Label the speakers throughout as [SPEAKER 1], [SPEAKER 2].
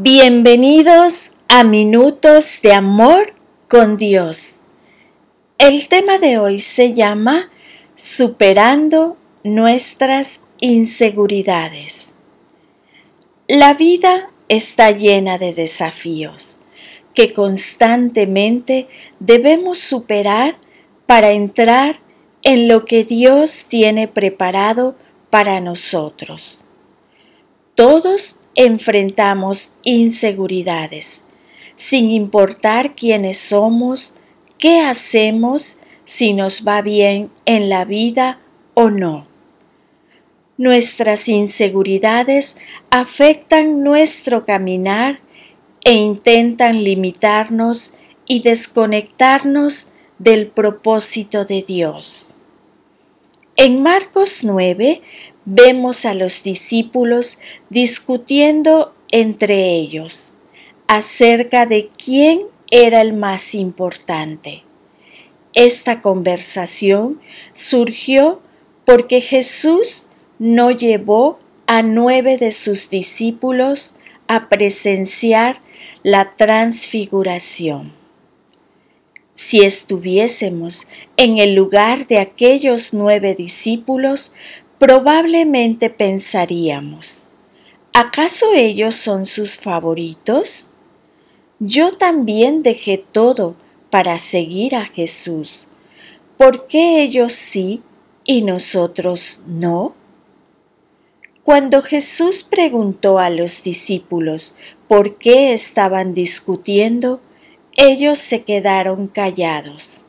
[SPEAKER 1] Bienvenidos a Minutos de Amor con Dios. El tema de hoy se llama Superando nuestras inseguridades. La vida está llena de desafíos que constantemente debemos superar para entrar en lo que Dios tiene preparado para nosotros. Todos enfrentamos inseguridades, sin importar quiénes somos, qué hacemos, si nos va bien en la vida o no. Nuestras inseguridades afectan nuestro caminar e intentan limitarnos y desconectarnos del propósito de Dios. En Marcos 9 vemos a los discípulos discutiendo entre ellos acerca de quién era el más importante. Esta conversación surgió porque Jesús no llevó a nueve de sus discípulos a presenciar la transfiguración. Si estuviésemos en el lugar de aquellos nueve discípulos, probablemente pensaríamos, ¿acaso ellos son sus favoritos? Yo también dejé todo para seguir a Jesús. ¿Por qué ellos sí y nosotros no? Cuando Jesús preguntó a los discípulos por qué estaban discutiendo, ellos se quedaron callados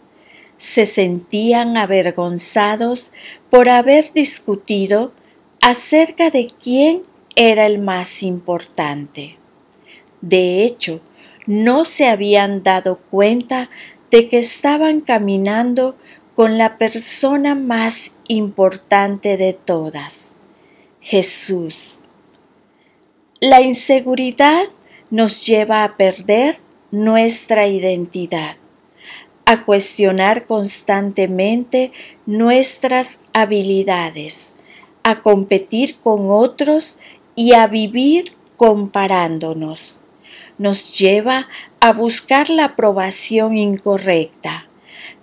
[SPEAKER 1] se sentían avergonzados por haber discutido acerca de quién era el más importante. De hecho, no se habían dado cuenta de que estaban caminando con la persona más importante de todas, Jesús. La inseguridad nos lleva a perder nuestra identidad a cuestionar constantemente nuestras habilidades, a competir con otros y a vivir comparándonos. Nos lleva a buscar la aprobación incorrecta,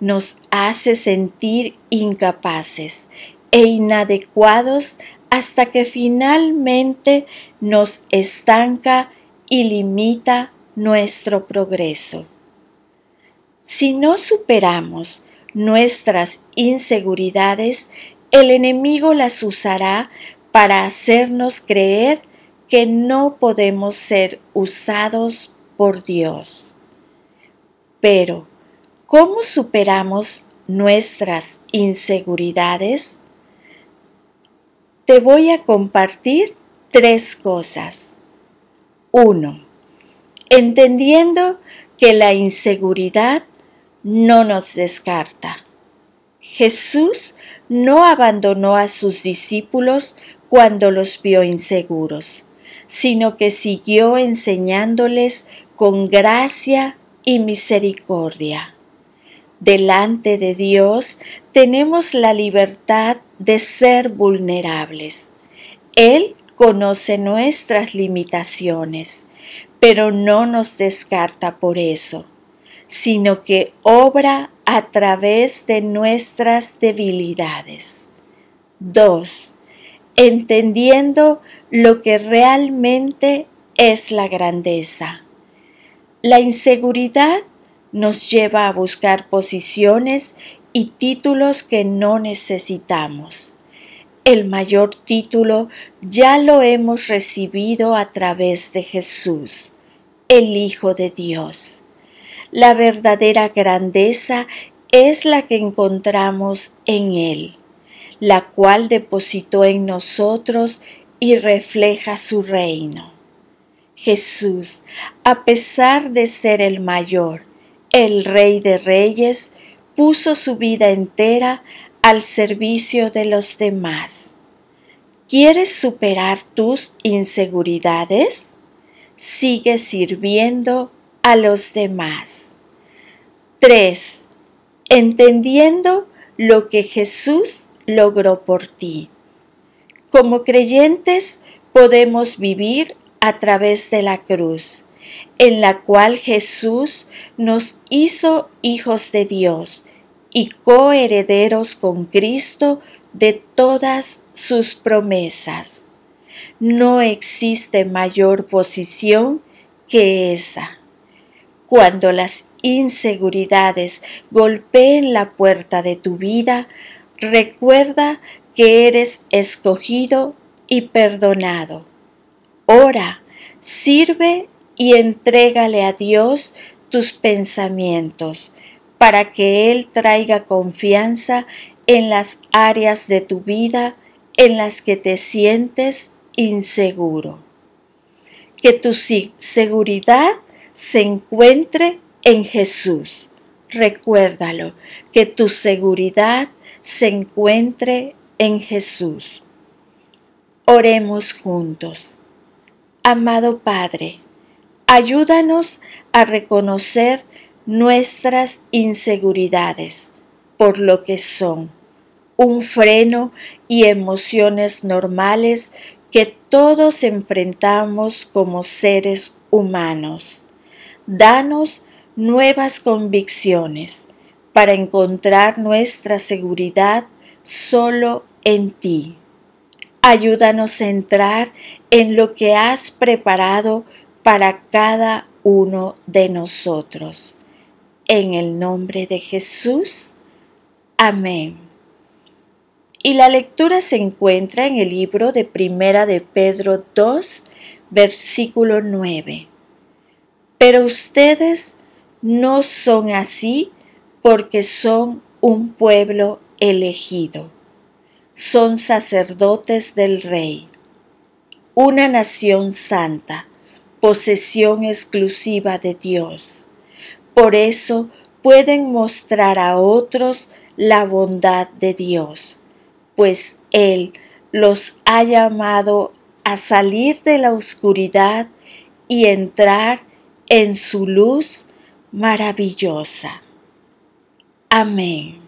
[SPEAKER 1] nos hace sentir incapaces e inadecuados hasta que finalmente nos estanca y limita nuestro progreso. Si no superamos nuestras inseguridades, el enemigo las usará para hacernos creer que no podemos ser usados por Dios. Pero, ¿cómo superamos nuestras inseguridades? Te voy a compartir tres cosas. Uno, entendiendo que la inseguridad no nos descarta. Jesús no abandonó a sus discípulos cuando los vio inseguros, sino que siguió enseñándoles con gracia y misericordia. Delante de Dios tenemos la libertad de ser vulnerables. Él conoce nuestras limitaciones, pero no nos descarta por eso sino que obra a través de nuestras debilidades. 2. Entendiendo lo que realmente es la grandeza. La inseguridad nos lleva a buscar posiciones y títulos que no necesitamos. El mayor título ya lo hemos recibido a través de Jesús, el Hijo de Dios. La verdadera grandeza es la que encontramos en Él, la cual depositó en nosotros y refleja su reino. Jesús, a pesar de ser el mayor, el Rey de Reyes, puso su vida entera al servicio de los demás. ¿Quieres superar tus inseguridades? Sigue sirviendo a los demás. 3. Entendiendo lo que Jesús logró por ti. Como creyentes podemos vivir a través de la cruz, en la cual Jesús nos hizo hijos de Dios y coherederos con Cristo de todas sus promesas. No existe mayor posición que esa. Cuando las inseguridades golpeen la puerta de tu vida, recuerda que eres escogido y perdonado. Ora, sirve y entrégale a Dios tus pensamientos para que Él traiga confianza en las áreas de tu vida en las que te sientes inseguro. Que tu seguridad se encuentre en Jesús. Recuérdalo, que tu seguridad se encuentre en Jesús. Oremos juntos. Amado Padre, ayúdanos a reconocer nuestras inseguridades por lo que son, un freno y emociones normales que todos enfrentamos como seres humanos. Danos nuevas convicciones para encontrar nuestra seguridad solo en ti. Ayúdanos a entrar en lo que has preparado para cada uno de nosotros. En el nombre de Jesús. Amén. Y la lectura se encuentra en el libro de Primera de Pedro 2, versículo 9. Pero ustedes no son así porque son un pueblo elegido. Son sacerdotes del Rey, una nación santa, posesión exclusiva de Dios por eso pueden mostrar a otros la bondad de Dios, pues Él los ha llamado a salir de la oscuridad y entrar en su luz maravillosa. Amén.